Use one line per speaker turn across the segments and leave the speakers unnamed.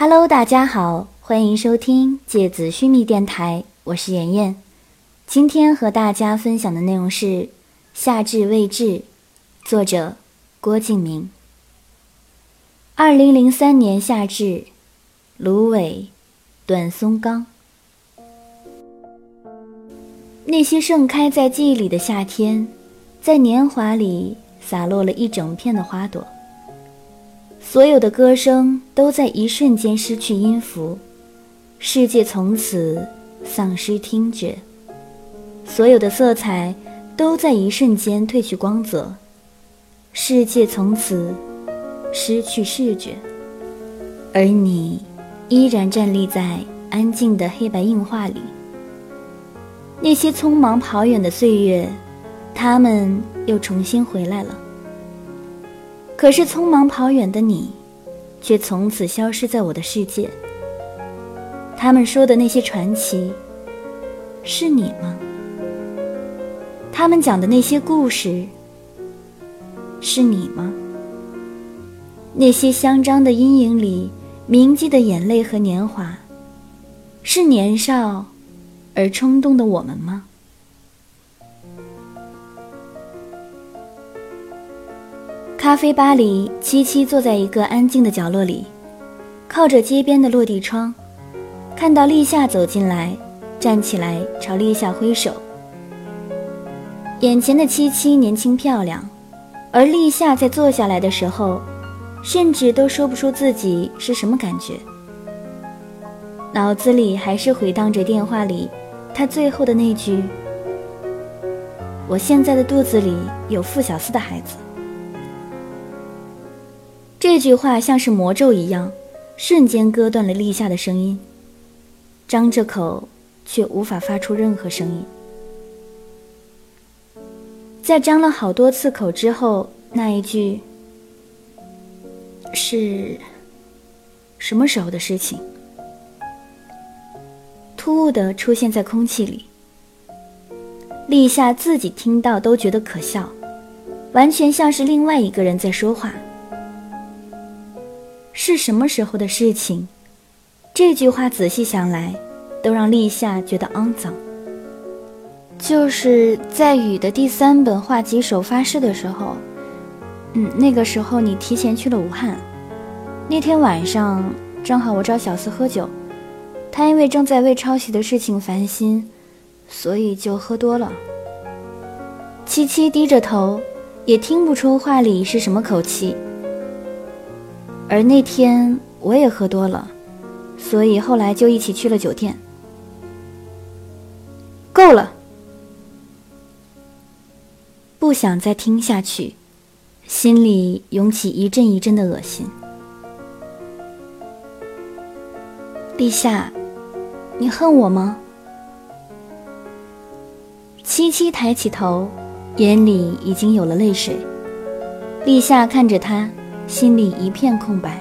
Hello，大家好，欢迎收听芥子须弥电台，我是妍妍。今天和大家分享的内容是《夏至未至》，作者郭敬明。二零零三年夏至，芦苇，短松冈。那些盛开在记忆里的夏天，在年华里洒落了一整片的花朵。所有的歌声都在一瞬间失去音符，世界从此丧失听觉。所有的色彩都在一瞬间褪去光泽，世界从此失去视觉。而你依然站立在安静的黑白硬画里。那些匆忙跑远的岁月，他们又重新回来了。可是匆忙跑远的你，却从此消失在我的世界。他们说的那些传奇，是你吗？他们讲的那些故事，是你吗？那些香樟的阴影里铭记的眼泪和年华，是年少。而冲动的我们吗？咖啡吧里，七七坐在一个安静的角落里，靠着街边的落地窗，看到立夏走进来，站起来朝立夏挥手。眼前的七七年轻漂亮，而立夏在坐下来的时候，甚至都说不出自己是什么感觉，脑子里还是回荡着电话里。他最后的那句：“我现在的肚子里有傅小司的孩子。”这句话像是魔咒一样，瞬间割断了立夏的声音，张着口却无法发出任何声音。在张了好多次口之后，那一句是什么时候的事情？突兀的出现在空气里，立夏自己听到都觉得可笑，完全像是另外一个人在说话。是什么时候的事情？这句话仔细想来，都让立夏觉得肮脏。就是在雨的第三本画集首发式的时候，嗯，那个时候你提前去了武汉，那天晚上正好我找小四喝酒。他因为正在为抄袭的事情烦心，所以就喝多了。七七低着头，也听不出话里是什么口气。而那天我也喝多了，所以后来就一起去了酒店。够了，不想再听下去，心里涌起一阵一阵的恶心。立夏。你恨我吗？七七抬起头，眼里已经有了泪水。立夏看着他，心里一片空白。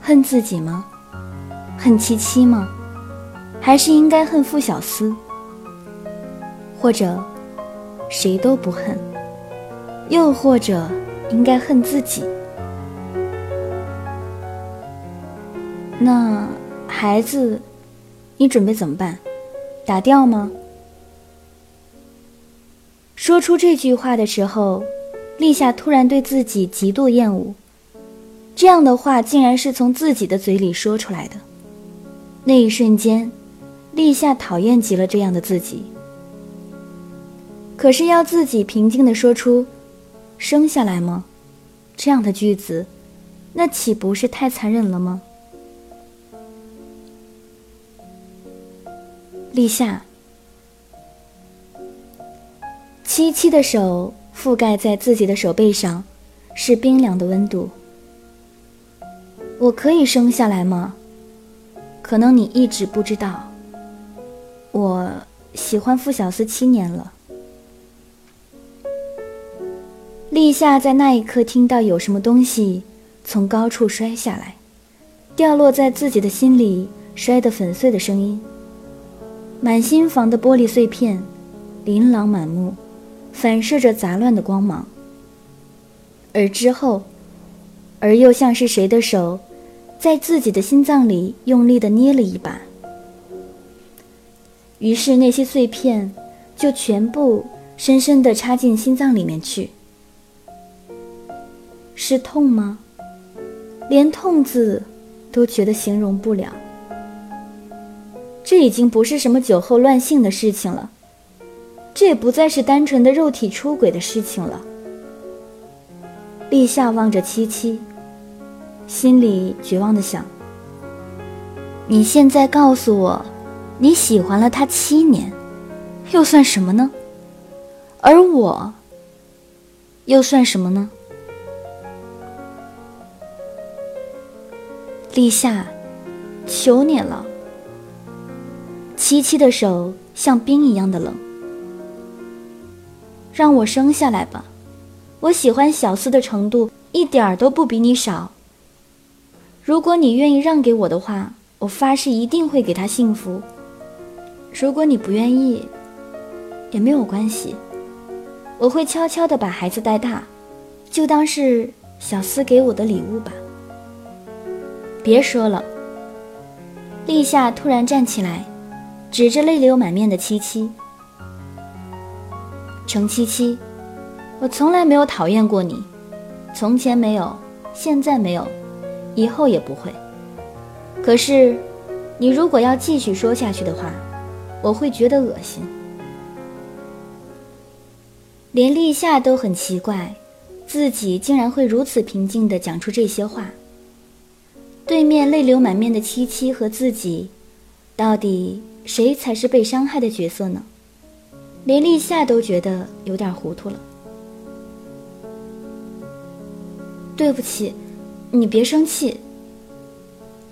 恨自己吗？恨七七吗？还是应该恨傅小司？或者谁都不恨？又或者应该恨自己？那？孩子，你准备怎么办？打掉吗？说出这句话的时候，立夏突然对自己极度厌恶。这样的话竟然是从自己的嘴里说出来的。那一瞬间，立夏讨厌极了这样的自己。可是要自己平静的说出“生下来吗”这样的句子，那岂不是太残忍了吗？立夏，七七的手覆盖在自己的手背上，是冰凉的温度。我可以生下来吗？可能你一直不知道，我喜欢傅小司七年了。立夏在那一刻听到有什么东西从高处摔下来，掉落在自己的心里，摔得粉碎的声音。满心房的玻璃碎片，琳琅满目，反射着杂乱的光芒。而之后，而又像是谁的手，在自己的心脏里用力的捏了一把，于是那些碎片就全部深深的插进心脏里面去。是痛吗？连“痛”字都觉得形容不了。这已经不是什么酒后乱性的事情了，这也不再是单纯的肉体出轨的事情了。立夏望着七七。心里绝望的想：“你现在告诉我，你喜欢了他七年，又算什么呢？而我，又算什么呢？”立夏，求你了。七七的手像冰一样的冷，让我生下来吧。我喜欢小四的程度一点儿都不比你少。如果你愿意让给我的话，我发誓一定会给他幸福。如果你不愿意，也没有关系，我会悄悄的把孩子带大，就当是小司给我的礼物吧。别说了。立夏突然站起来，指着泪流满面的七七：“程七七，我从来没有讨厌过你，从前没有，现在没有。”以后也不会。可是，你如果要继续说下去的话，我会觉得恶心。连立夏都很奇怪，自己竟然会如此平静地讲出这些话。对面泪流满面的七七和自己，到底谁才是被伤害的角色呢？连立夏都觉得有点糊涂了。对不起。你别生气。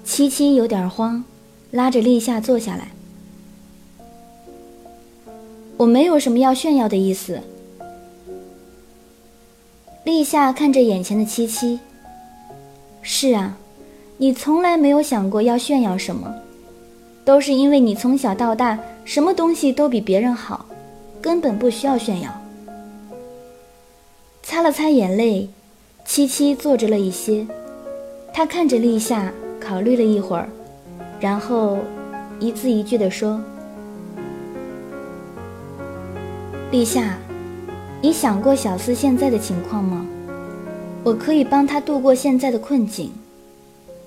七七有点慌，拉着立夏坐下来。我没有什么要炫耀的意思。立夏看着眼前的七七。是啊，你从来没有想过要炫耀什么，都是因为你从小到大什么东西都比别人好，根本不需要炫耀。擦了擦眼泪，七七坐着了一些。他看着立夏，考虑了一会儿，然后一字一句地说：“立夏，你想过小四现在的情况吗？我可以帮他度过现在的困境，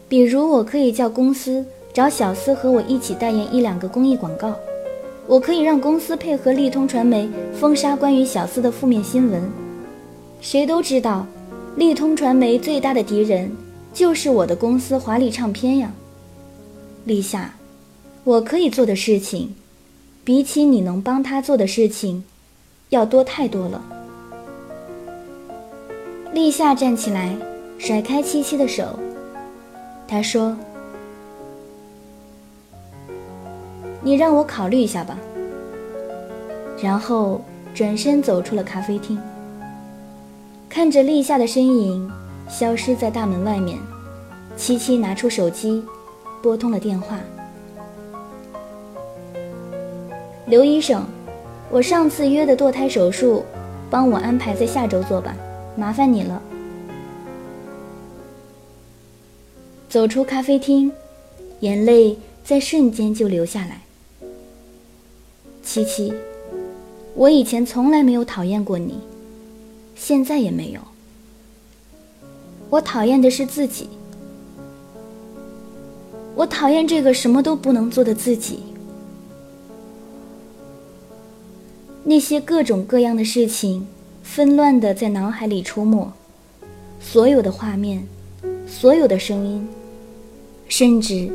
比如我可以叫公司找小四和我一起代言一两个公益广告，我可以让公司配合利通传媒封杀关于小司的负面新闻。谁都知道，利通传媒最大的敌人。”就是我的公司华丽唱片呀，立夏，我可以做的事情，比起你能帮他做的事情，要多太多了。立夏站起来，甩开七七的手，他说：“你让我考虑一下吧。”然后转身走出了咖啡厅，看着立夏的身影。消失在大门外面，七七拿出手机，拨通了电话。刘医生，我上次约的堕胎手术，帮我安排在下周做吧，麻烦你了。走出咖啡厅，眼泪在瞬间就流下来。七七，我以前从来没有讨厌过你，现在也没有。我讨厌的是自己，我讨厌这个什么都不能做的自己。那些各种各样的事情，纷乱的在脑海里出没，所有的画面，所有的声音，甚至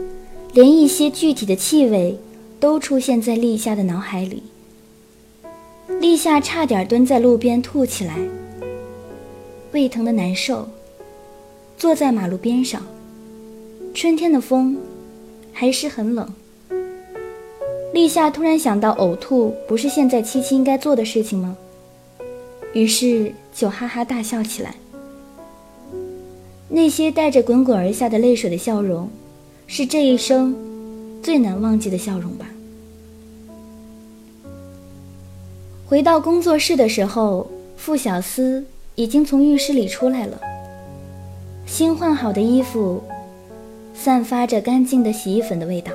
连一些具体的气味，都出现在立夏的脑海里。立夏差点蹲在路边吐起来，胃疼的难受。坐在马路边上，春天的风还是很冷。立夏突然想到，呕吐不是现在七七应该做的事情吗？于是就哈哈大笑起来。那些带着滚滚而下的泪水的笑容，是这一生最难忘记的笑容吧。回到工作室的时候，傅小司已经从浴室里出来了。新换好的衣服，散发着干净的洗衣粉的味道。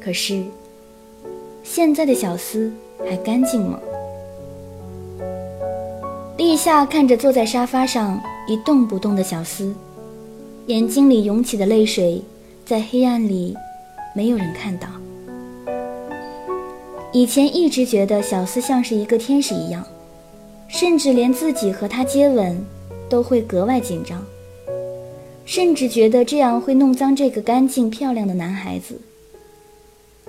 可是，现在的小司还干净吗？立夏看着坐在沙发上一动不动的小司，眼睛里涌起的泪水，在黑暗里，没有人看到。以前一直觉得小司像是一个天使一样，甚至连自己和他接吻，都会格外紧张，甚至觉得这样会弄脏这个干净漂亮的男孩子。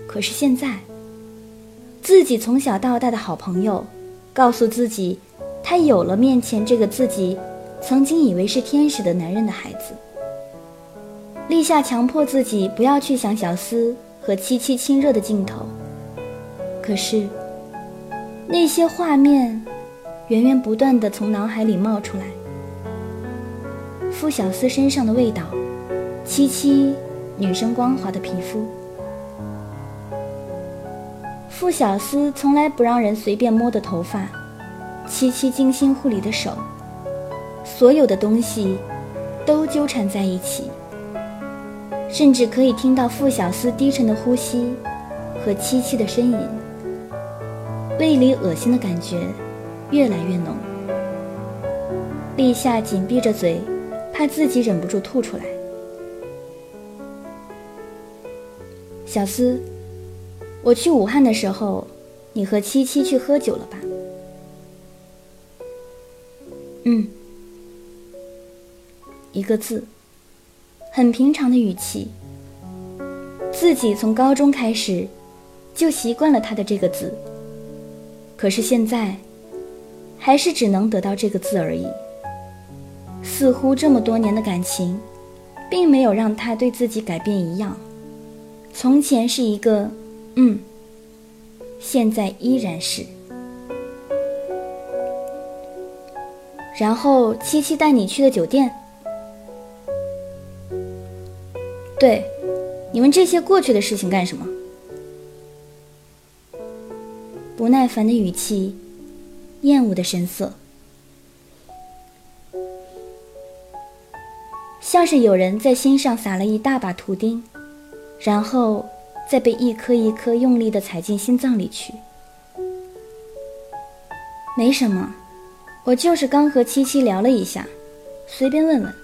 可是现在，自己从小到大的好朋友，告诉自己。他有了面前这个自己曾经以为是天使的男人的孩子。立夏强迫自己不要去想小司和七七亲热的镜头，可是那些画面源源不断的从脑海里冒出来。傅小司身上的味道，七七女生光滑的皮肤。傅小司从来不让人随便摸的头发。七七精心护理的手，所有的东西都纠缠在一起，甚至可以听到傅小司低沉的呼吸和七七的呻吟，胃里恶心的感觉越来越浓。立夏紧闭着嘴，怕自己忍不住吐出来。小司，我去武汉的时候，你和七七去喝酒了吧？嗯，一个字，很平常的语气。自己从高中开始就习惯了他的这个字，可是现在还是只能得到这个字而已。似乎这么多年的感情，并没有让他对自己改变一样。从前是一个嗯，现在依然是。然后七七带你去的酒店。对，你问这些过去的事情干什么？不耐烦的语气，厌恶的神色，像是有人在心上撒了一大把图钉，然后再被一颗一颗用力的踩进心脏里去。没什么。我就是刚和七七聊了一下，随便问问。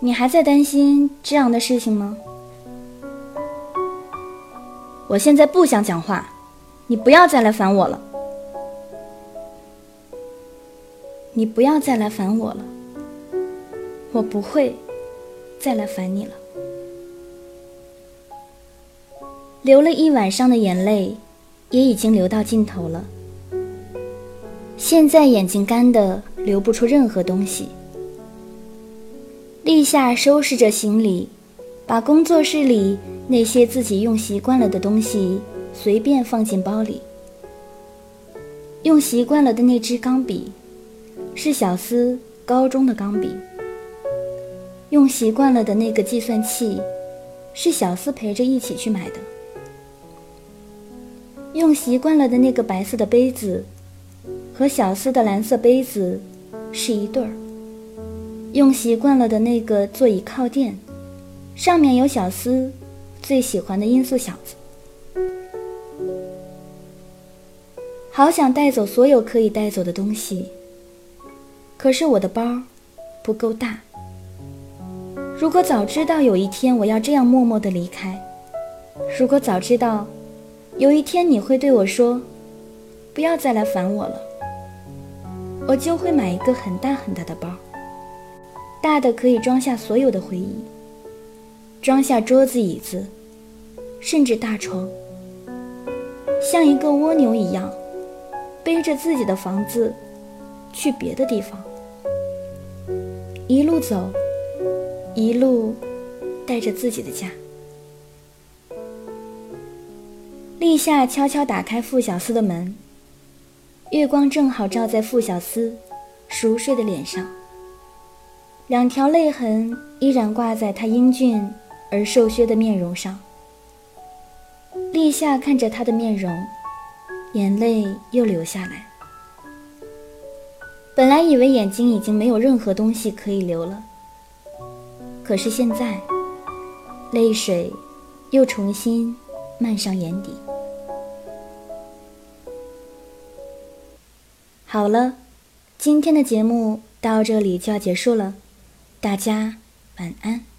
你还在担心这样的事情吗？我现在不想讲话，你不要再来烦我了。你不要再来烦我了，我不会再来烦你了。流了一晚上的眼泪，也已经流到尽头了。现在眼睛干的流不出任何东西。立夏收拾着行李，把工作室里那些自己用习惯了的东西随便放进包里。用习惯了的那支钢笔，是小司高中的钢笔。用习惯了的那个计算器，是小司陪着一起去买的。用习惯了的那个白色的杯子。和小司的蓝色杯子是一对儿。用习惯了的那个座椅靠垫，上面有小司最喜欢的音速小子。好想带走所有可以带走的东西，可是我的包不够大。如果早知道有一天我要这样默默的离开，如果早知道有一天你会对我说：“不要再来烦我了。”我就会买一个很大很大的包，大的可以装下所有的回忆，装下桌子、椅子，甚至大床，像一个蜗牛一样，背着自己的房子去别的地方，一路走，一路带着自己的家。立夏悄悄打开傅小司的门。月光正好照在傅小司熟睡的脸上，两条泪痕依然挂在他英俊而瘦削的面容上。立夏看着他的面容，眼泪又流下来。本来以为眼睛已经没有任何东西可以流了，可是现在，泪水又重新漫上眼底。好了，今天的节目到这里就要结束了，大家晚安。